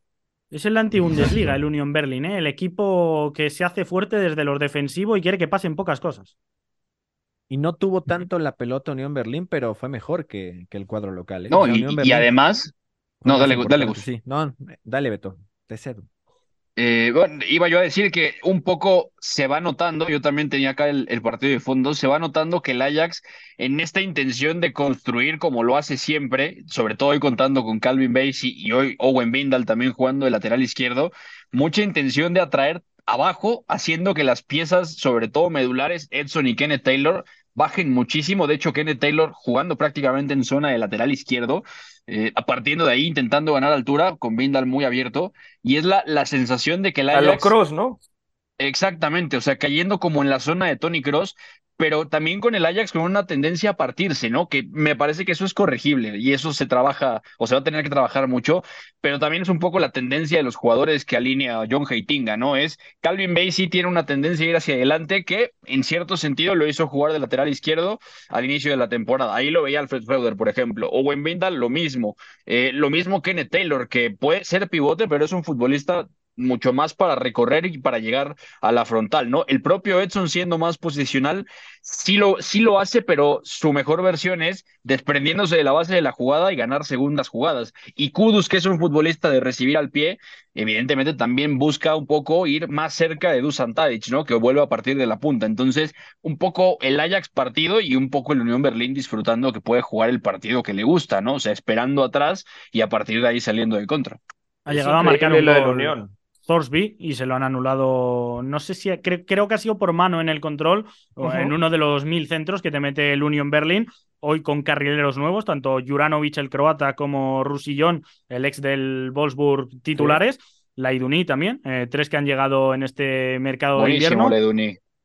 Es el anti-Bundesliga, el Union Berlin, ¿eh? el equipo que se hace fuerte desde los defensivos y quiere que pasen pocas cosas. Y no tuvo tanto la pelota Unión Berlín, pero fue mejor que, que el cuadro local. ¿eh? No, y, además, no, dale, dale, Gus. Sí, no, dale, Beto, te cedo. Eh, bueno, iba yo a decir que un poco se va notando, yo también tenía acá el, partido de fondo, se va notando que el Ajax en esta intención de construir como lo hace siempre, sobre todo hoy contando con Calvin Basie y hoy Owen Bindal también jugando de lateral izquierdo, mucha intención de atraer abajo, haciendo que las piezas, sobre todo medulares, Edson y Kenneth Taylor, bajen muchísimo. De hecho, Kenneth Taylor jugando prácticamente en zona de lateral izquierdo, eh, a partiendo de ahí intentando ganar altura, con Bindal muy abierto, y es la, la sensación de que el A lo Ajax... Kroos, ¿no? Exactamente, o sea, cayendo como en la zona de Tony Cross, pero también con el Ajax con una tendencia a partirse, ¿no? Que me parece que eso es corregible y eso se trabaja o se va a tener que trabajar mucho, pero también es un poco la tendencia de los jugadores que alinea John Heitinga, ¿no? Es Calvin Basie tiene una tendencia a ir hacia adelante que en cierto sentido lo hizo jugar de lateral izquierdo al inicio de la temporada. Ahí lo veía Alfred Freuder, por ejemplo. Owen Bindal, lo mismo. Eh, lo mismo Kenneth Taylor, que puede ser pivote, pero es un futbolista mucho más para recorrer y para llegar a la frontal, ¿no? El propio Edson siendo más posicional, sí lo, sí lo hace, pero su mejor versión es desprendiéndose de la base de la jugada y ganar segundas jugadas. Y Kudus, que es un futbolista de recibir al pie, evidentemente también busca un poco ir más cerca de Dusan Tadic, ¿no? Que vuelve a partir de la punta. Entonces, un poco el Ajax partido y un poco el Unión Berlín disfrutando que puede jugar el partido que le gusta, ¿no? O sea, esperando atrás y a partir de ahí saliendo de contra. Ha llegado a marcar un gol Thorsby y se lo han anulado. No sé si creo que ha sido por mano en el control o en uno de los mil centros que te mete el Union Berlin. Hoy con carrileros nuevos, tanto Juranovic, el croata, como Rusillón, el ex del Wolfsburg titulares. Laiduni también, eh, tres que han llegado en este mercado de invierno.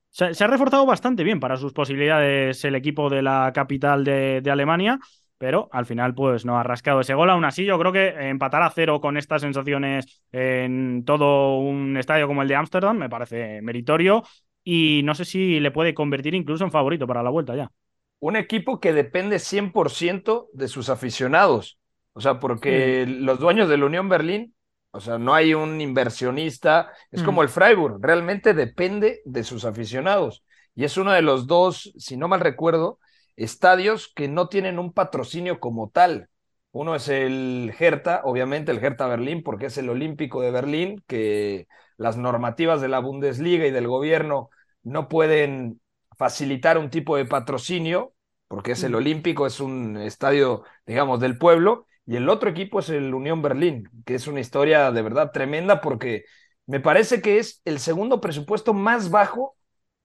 Se, se, ha reforzado bastante bien para sus posibilidades el equipo de la capital de, de Alemania pero al final pues no ha rascado ese gol. Aún así, yo creo que empatar a cero con estas sensaciones en todo un estadio como el de Ámsterdam me parece meritorio y no sé si le puede convertir incluso en favorito para la vuelta ya. Un equipo que depende 100% de sus aficionados, o sea, porque los dueños de la Unión Berlín, o sea, no hay un inversionista, es como el Freiburg, realmente depende de sus aficionados. Y es uno de los dos, si no mal recuerdo, estadios que no tienen un patrocinio como tal. Uno es el Hertha, obviamente el Hertha Berlín, porque es el Olímpico de Berlín, que las normativas de la Bundesliga y del gobierno no pueden facilitar un tipo de patrocinio, porque es el Olímpico, es un estadio, digamos, del pueblo, y el otro equipo es el Unión Berlín, que es una historia de verdad tremenda porque me parece que es el segundo presupuesto más bajo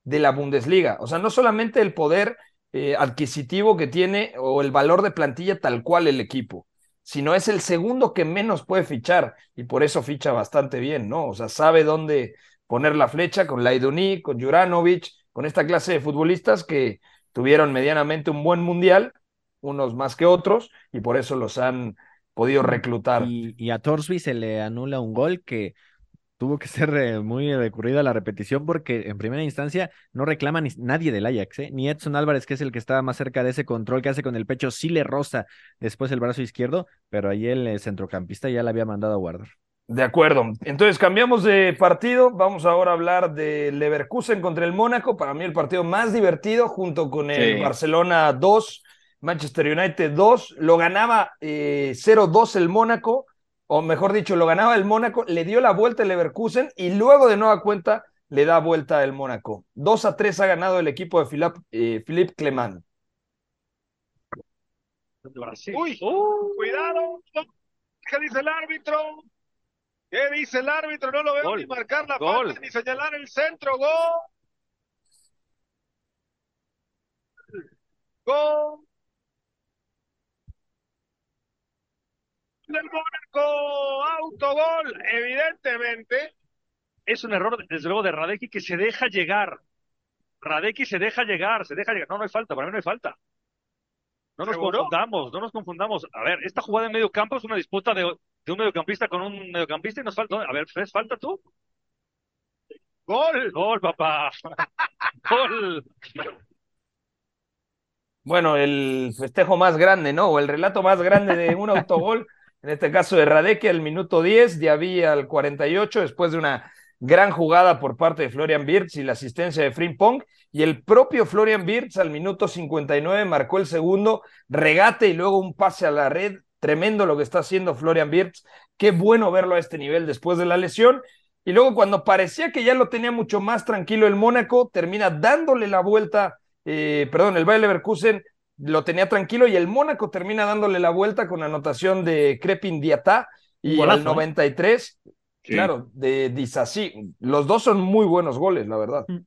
de la Bundesliga. O sea, no solamente el poder eh, adquisitivo que tiene o el valor de plantilla tal cual el equipo, sino es el segundo que menos puede fichar y por eso ficha bastante bien, ¿no? O sea, sabe dónde poner la flecha con Laiduni, con Juranovic, con esta clase de futbolistas que tuvieron medianamente un buen mundial, unos más que otros, y por eso los han podido reclutar. Y, y a Torsby se le anula un gol que tuvo que ser eh, muy recurrida la repetición porque en primera instancia no reclama ni nadie del Ajax, ¿eh? ni Edson Álvarez, que es el que estaba más cerca de ese control que hace con el pecho, sí le roza después el brazo izquierdo, pero ahí el eh, centrocampista ya le había mandado a guardar. De acuerdo. Entonces cambiamos de partido. Vamos ahora a hablar de Leverkusen contra el Mónaco. Para mí el partido más divertido junto con el Barcelona 2, Manchester United 2. Lo ganaba 0-2 el Mónaco o mejor dicho, lo ganaba el Mónaco, le dio la vuelta el Leverkusen y luego de nueva cuenta le da vuelta el Mónaco. 2 a 3 ha ganado el equipo de Philippe, eh, Philippe Clement. Uy, cuidado. ¿Qué dice el árbitro? ¿Qué dice el árbitro? No lo veo ni marcar la falta ni señalar el centro. Gol. Gol. Del Mónaco, autogol, evidentemente. Es un error, desde luego, de Radeki que se deja llegar. Radeki se deja llegar, se deja llegar. No, no hay falta, para mí no hay falta. No nos confundamos, no nos confundamos. A ver, esta jugada en medio campo es una disputa de, un mediocampista con un mediocampista y nos falta. A ver, ¿es falta tú? Gol. Gol, papá. Gol. Bueno, el festejo más grande, ¿no? O el relato más grande de un autogol en este caso de Radeke al minuto 10, Diaby al 48, después de una gran jugada por parte de Florian Wirtz y la asistencia de Frimpong, y el propio Florian Wirtz al minuto 59 marcó el segundo regate y luego un pase a la red. Tremendo lo que está haciendo Florian Wirtz. Qué bueno verlo a este nivel después de la lesión. Y luego cuando parecía que ya lo tenía mucho más tranquilo el Mónaco, termina dándole la vuelta, eh, perdón, el Bayer Leverkusen lo tenía tranquilo y el Mónaco termina dándole la vuelta con anotación de Crepin Diatá y el 93, claro, de Disasí. Los dos son muy buenos goles, la verdad. Mm.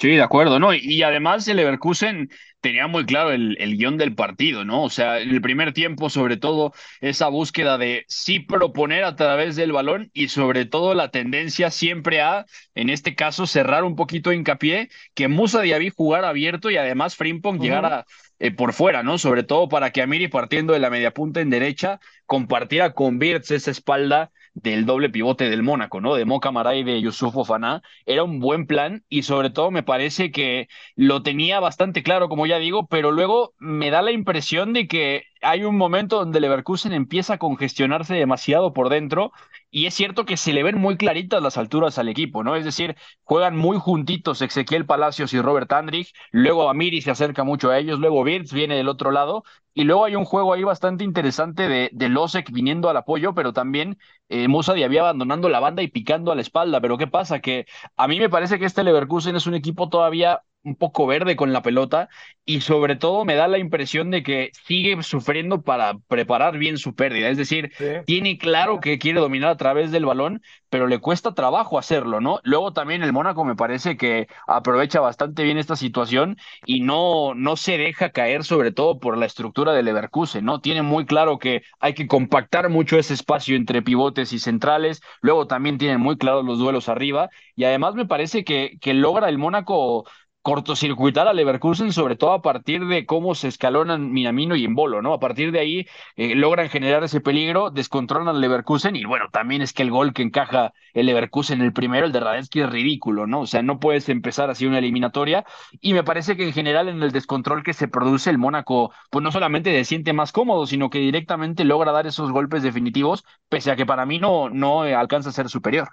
Sí, de acuerdo, ¿no? Y, además el Leverkusen tenía muy claro el, el, guion del partido, ¿no? O sea, en el primer tiempo, sobre todo, esa búsqueda de sí proponer a través del balón y sobre todo la tendencia siempre a, en este caso, cerrar un poquito hincapié, que Musa Diaby jugara abierto y además Frimpong llegara eh, por fuera, ¿no? Sobre todo para que Amiri, partiendo de la media punta en derecha, compartiera con Birds esa espalda del doble pivote del Mónaco, ¿no? De Moca Maray y de Yusuf Ofana. Era un buen plan y sobre todo me parece que lo tenía bastante claro, como ya digo, pero luego me da la impresión de que hay un momento donde Leverkusen empieza a congestionarse demasiado por dentro y es cierto que se le ven muy claritas las alturas al equipo, ¿no? Es decir, juegan muy juntitos Ezequiel Palacios y Robert Andrich, luego Amiri se acerca mucho a ellos, luego Wirtz viene del otro lado y luego hay un juego ahí bastante interesante de, de Losek viniendo al apoyo, pero también eh, Musa había abandonando la banda y picando a la espalda. Pero ¿qué pasa? Que a mí me parece que este Leverkusen es un equipo todavía un poco verde con la pelota y sobre todo me da la impresión de que sigue sufriendo para preparar bien su pérdida. Es decir, tiene claro que quiere dominar a través del balón, pero le cuesta trabajo hacerlo, ¿no? Luego también el Mónaco me parece que aprovecha bastante bien esta situación y no, no se deja caer sobre todo por la estructura del Leverkusen, ¿no? Tiene muy claro que hay que compactar mucho ese espacio entre pivotes y centrales, luego también tienen muy claros los duelos arriba y además me parece que, que logra el Mónaco cortocircuitar a Leverkusen, sobre todo a partir de cómo se escalonan Minamino y Embolo, ¿no? A partir de ahí eh, logran generar ese peligro, descontrolan al Leverkusen y bueno, también es que el gol que encaja el Leverkusen, el primero, el de Radetzky, es ridículo, ¿no? O sea, no puedes empezar así una eliminatoria y me parece que en general en el descontrol que se produce el Mónaco, pues no solamente se siente más cómodo, sino que directamente logra dar esos golpes definitivos, pese a que para mí no, no alcanza a ser superior.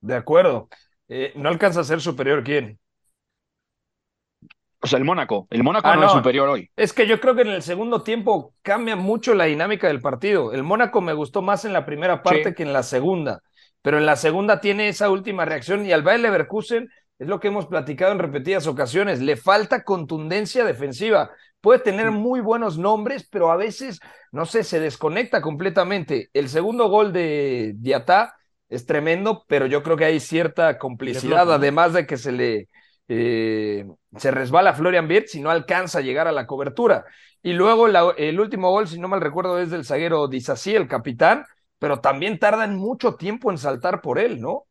De acuerdo. Eh, ¿No alcanza a ser superior quién? O sea, el Mónaco. El Mónaco ah, no, es superior hoy. Es que yo creo que en el segundo tiempo cambia mucho la dinámica del partido. El Mónaco me gustó más en la primera parte que en la segunda. Pero en la segunda tiene esa última reacción y al Bayer Leverkusen es lo que hemos platicado en repetidas ocasiones. Le falta contundencia defensiva. Puede tener muy buenos nombres, pero a veces, no sé, se desconecta completamente. El segundo gol de Diatá es tremendo, pero yo creo que hay cierta complicidad, además de que se le eh, se resbala Florian Wirtz y no alcanza a llegar a la cobertura. Y luego el último gol, si no mal recuerdo, es del zaguero Disasí, el capitán, pero también tardan mucho tiempo en saltar por él, ¿no?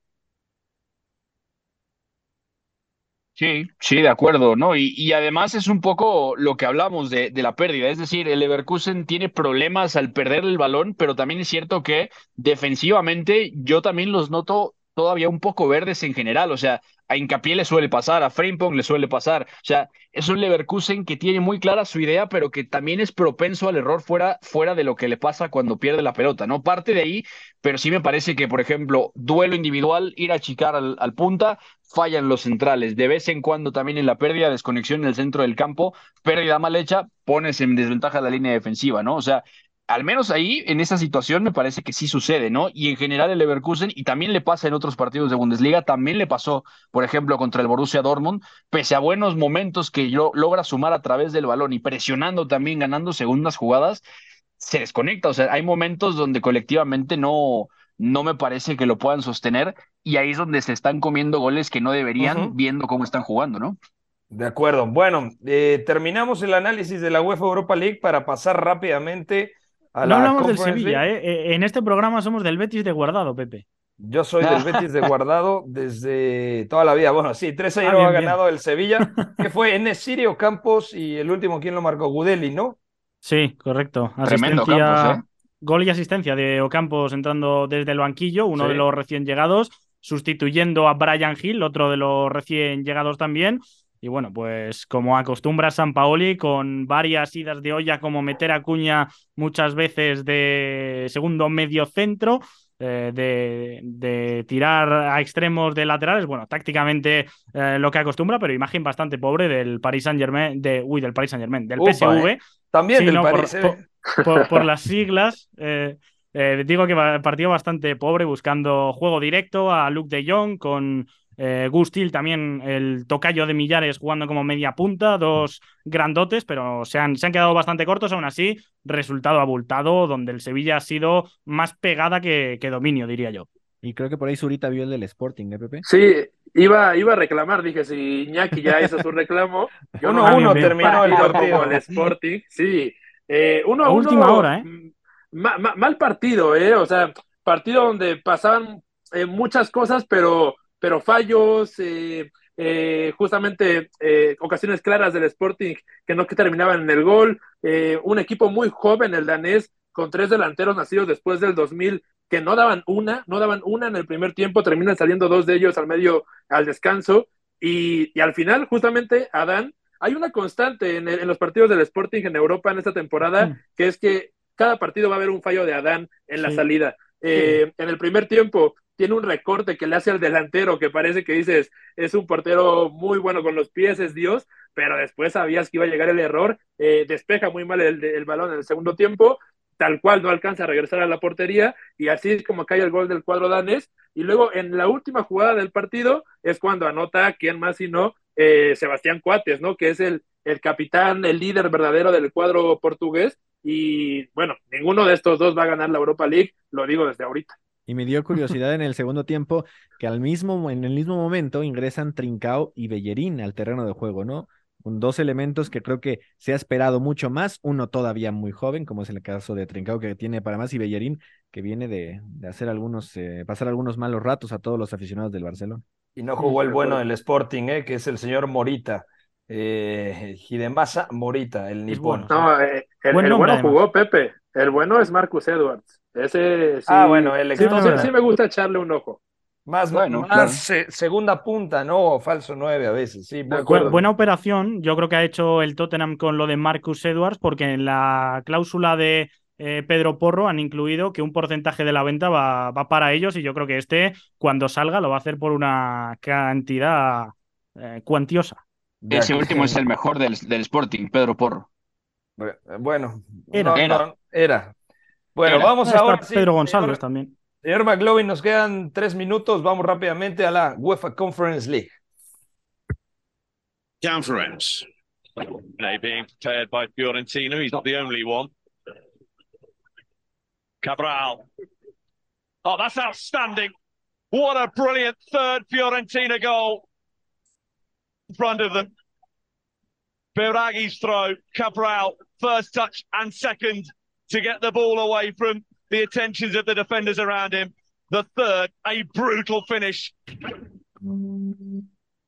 Sí, sí, de acuerdo, ¿no? Y, y, además es un poco lo que hablamos de, de, la pérdida, es decir, el Leverkusen tiene problemas al perder el balón, pero también es cierto que defensivamente yo también los noto todavía un poco verdes en general, o sea, a Hincapié le suele pasar, a Frimpong le suele pasar. O sea, es un Leverkusen que tiene muy clara su idea, pero que también es propenso al error fuera, fuera de lo que le pasa cuando pierde la pelota. No parte de ahí, pero sí me parece que, por ejemplo, duelo individual, ir a achicar al, al punta, fallan los centrales. De vez en cuando también en la pérdida, desconexión en el centro del campo, pérdida mal hecha, pones en desventaja la línea defensiva, ¿no? O sea, al menos ahí, en esa situación, me parece que sí sucede, ¿no? Y en general el Leverkusen, y también le pasa en otros partidos de Bundesliga, también le pasó, por ejemplo, contra el Borussia Dortmund, pese a buenos momentos que logra sumar a través del balón y presionando también, ganando segundas jugadas, se desconecta. O sea, hay momentos donde colectivamente no, no me parece que lo puedan sostener, y ahí es donde se están comiendo goles que no deberían, viendo cómo están jugando, ¿no? De acuerdo. Bueno, eh, terminamos el análisis de la UEFA Europa League para pasar rápidamente no hablamos del Sevilla, ¿eh? ¿eh? En este programa somos del Betis de Guardado, Pepe. Yo soy del Betis de Guardado desde toda la vida. Bueno, sí, 3 a 0 ha ganado el Sevilla, que fue en Sirio Campos y el último, ¿quién lo marcó? Gudeli, ¿no? Sí, correcto. Tremendo Campos, ¿eh? Gol y asistencia de Ocampos entrando desde el banquillo, uno de los recién llegados, sustituyendo a Brian Hill, otro de los recién llegados también. Y bueno, pues como acostumbra San Paoli, con varias idas de olla, como meter a Cuña muchas veces de segundo medio centro, eh, de, tirar a extremos de laterales, bueno, tácticamente eh, lo que acostumbra, pero imagen bastante pobre del Paris Saint Germain, de, uy, del Paris Saint Germain, del PSV. Eh. También del Paris, por, por, las siglas. digo que partido bastante pobre, buscando juego directo a Luke de Jong con eh, Gustil también, el tocayo de Millares jugando como media punta, dos grandotes, pero se han, se han quedado bastante cortos. Aún así, resultado abultado, donde el Sevilla ha sido más pegada que, que dominio, diría yo. Y creo que por ahí Zurita vio el del Sporting, ¿eh, Pepe? Sí, iba, iba a reclamar, dije, si Iñaki ya hizo su reclamo. uno a uno terminó el partido. el Sporting, sí. Eh, uno a, última hora, ¿eh? mal partido, ¿eh? O sea, partido donde pasaban eh, muchas cosas, pero pero fallos, eh, eh, justamente eh, ocasiones claras del Sporting que no que terminaban en el gol, un equipo muy joven, el danés, con tres delanteros nacidos después del 2000 que no daban una, no daban una en el primer tiempo, terminan saliendo dos de ellos al medio al descanso y, al final justamente Adán hay una constante en, en los partidos del Sporting en Europa en esta temporada, que es que cada partido va a haber un fallo de Adán en la Sí. salida. Eh, En el primer tiempo tiene un recorte que le hace al delantero, que parece que dices, es un portero muy bueno con los pies, es Dios, pero después sabías que iba a llegar el error, eh, despeja muy mal el, balón en el segundo tiempo, tal cual no alcanza a regresar a la portería, y así es como cae el gol del cuadro danés, y luego en la última jugada del partido es cuando anota, quién más si no, eh, Sebastián Cuates, ¿no? Que es el, el capitán, el líder verdadero del cuadro portugués, y bueno, ninguno de estos dos va a ganar la Europa League, lo digo desde ahorita. Y me dio curiosidad en el segundo tiempo que al mismo, en el mismo momento ingresan Trincao y Bellerín al terreno de juego, ¿no? Con dos elementos que creo que se ha esperado mucho más, uno todavía muy joven, como es el caso de Trincao que tiene para más, y Bellerín que viene de, de hacer algunos, eh, pasar algunos malos ratos a todos los aficionados del Barcelona. Y no jugó el bueno del Sporting, ¿eh? que es el señor Morita. Eh, Hidemasa Morita, el nipón. No, eh, el, Buen el nombre, bueno además. jugó Pepe, el bueno es Marcus Edwards. Ese sí, Ah, bueno, el sí, sí- me gusta echarle un ojo. Más, Bueno, más claro. se- segunda punta, ¿no? Falso nueve a veces, sí. Bu- buena operación, yo creo que ha hecho el Tottenham con lo de Marcus Edwards, porque en la cláusula de eh, Pedro Porro han incluido que un porcentaje de la venta va, va para ellos y yo creo que este, cuando salga, lo va a hacer por una cantidad eh, cuantiosa. Ese último es el mejor del, del Sporting, Pedro Porro. Bueno, Era. no, Era. no, era. Bueno, Era. vamos Está ahora. sí, Pedro González señor- también. Señor McLovin, nos quedan tres minutos. Vamos rápidamente a la UEFA Conference League. Conference. Play being prepared by Fiorentino. He's not the only one. Cabral. Oh, that's outstanding. What a brilliant third Fiorentina goal in front of them. Biragi's throw, Cabral, first touch and second to get the ball away from the attentions of the defenders around him. The third, a brutal finish.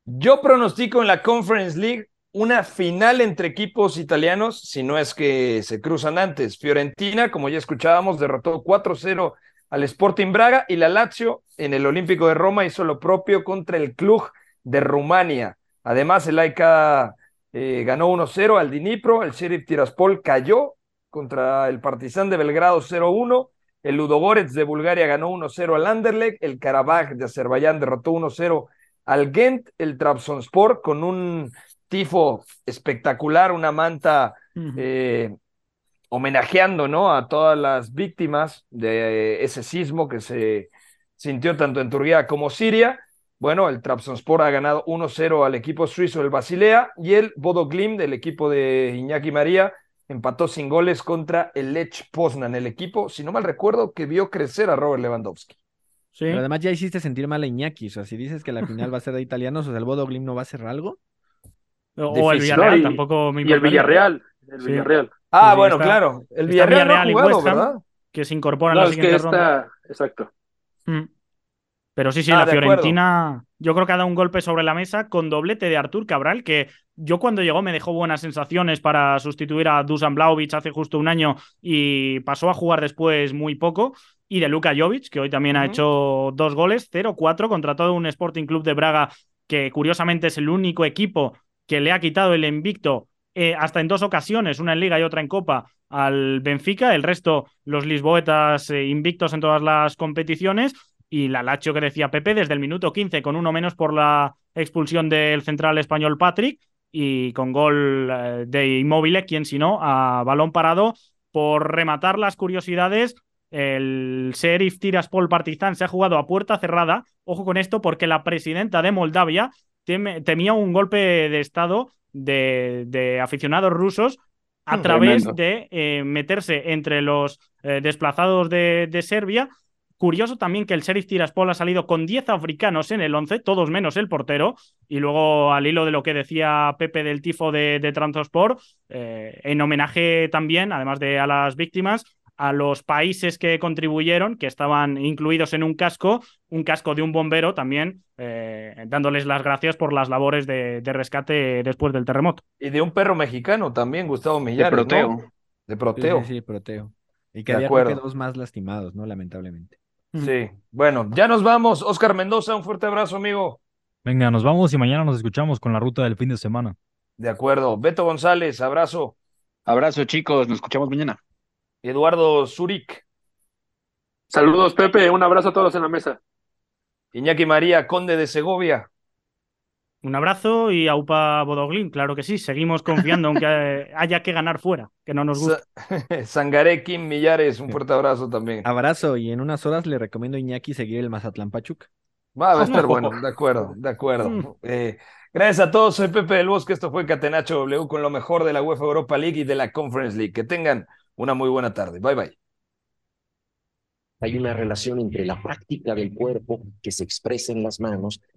Yo pronostico en la Conference League una final entre equipos italianos, si no es que se cruzan antes. Fiorentina, como ya escuchábamos, derrotó 4-0 al Sporting Braga y la Lazio en el Olímpico de Roma hizo lo propio contra el Cluj de Rumania. Además, el AIK eh, ganó 1-0 al Dnipro, el Sheriff Tiraspol cayó contra el Partizan de Belgrado 0-1, el Ludogorets de Bulgaria ganó 1-0 al Anderlecht, el Karabaj de Azerbaiyán derrotó 1-0 al Ghent, el Trabzonspor con un tifo espectacular, una manta eh, homenajeando ¿no? a todas las víctimas de ese sismo que se sintió tanto en Turquía como Siria. Bueno, el Trabzonspor ha ganado 1-0 al equipo suizo del Basilea y el Bodo Glimt, del equipo de Iñaki María, empató sin goles contra el Lech Poznan, el equipo, si no mal recuerdo, que vio crecer a Robert Lewandowski. Pero además ya hiciste sentir mal a Iñaki, o sea, si dices que la final va a ser de italianos, o sea, el Bodo Glimt no va a hacer algo. O el. Villarreal, No, y- tampoco me y el. Villarreal, el Sí. Villarreal. Ah, Sí, bueno, está- claro. El Villarreal no ha y West Ham, ¿verdad? Que se incorporan No, a la es que siguiente ronda. está, exacto. Mm. Pero sí, sí, Ah, la acuerdo. Fiorentina, yo creo que ha dado un golpe sobre la mesa con doblete de Artur Cabral, que yo cuando llegó me dejó buenas sensaciones para sustituir a Dusan Blaovic hace justo un año y pasó a jugar después muy poco. Y de Luka Jovic, que hoy también ha hecho dos goles, 0-4 contra todo un Sporting Club de Braga, que curiosamente es el único equipo que le ha quitado el invicto eh, hasta en dos ocasiones, una en Liga y otra en Copa, al Benfica. El resto, los lisboetas eh, invictos en todas las competiciones. Y la Lazio que decía Pepe desde el minuto 15, con uno menos por la expulsión del central español Patrick y con gol eh, de Immobile, quien si no, a balón parado. Por rematar las curiosidades, el Sheriff Tiraspol Partizan se ha jugado a puerta cerrada. Ojo con esto, porque la presidenta de Moldavia teme- temía un golpe de Estado de, de aficionados rusos a Mm, través de eh, meterse entre los eh, desplazados de, de Serbia. Curioso también que el Sheriff Tiraspol ha salido con 10 africanos en el 11, todos menos el portero. Y luego, al hilo de lo que decía Pepe del tifo de, de Transport, eh, en homenaje también, además de a las víctimas, a los países que contribuyeron, que estaban incluidos en un casco, un casco de un bombero también, eh, dándoles las gracias por las labores de, de rescate después del terremoto. Y de un perro mexicano también, Gustavo Millares, ¿no? Proteo. De Proteo. Sí, sí, sí, Proteo. Y que De había acuerdo. dos más lastimados, ¿no? Lamentablemente. Sí. Bueno, ya nos vamos. Oscar Mendoza, un fuerte abrazo, amigo. Venga, nos vamos y mañana nos escuchamos con la ruta del fin de semana. De acuerdo. Beto González, abrazo. Abrazo, chicos. Nos escuchamos mañana. Eduardo Zurich. Saludos, Pepe. Un abrazo a todos en la mesa. Iñaki María, conde de Segovia. Un abrazo y aupa Bodoglin, claro que sí. Seguimos confiando aunque haya que ganar fuera, que no nos gusta. Sangaré Kim Millares, un fuerte abrazo también. Abrazo y en unas horas le recomiendo a Iñaki seguir el Mazatlán Pachuca. Va a estar bueno, de acuerdo, de acuerdo. Eh, gracias a todos, soy Pepe del Bosque, esto fue Catenacho W con lo mejor de la UEFA Europa League y de la Conference League. Que tengan una muy buena tarde. Bye bye. Hay una relación entre la práctica del cuerpo que se expresa en las manos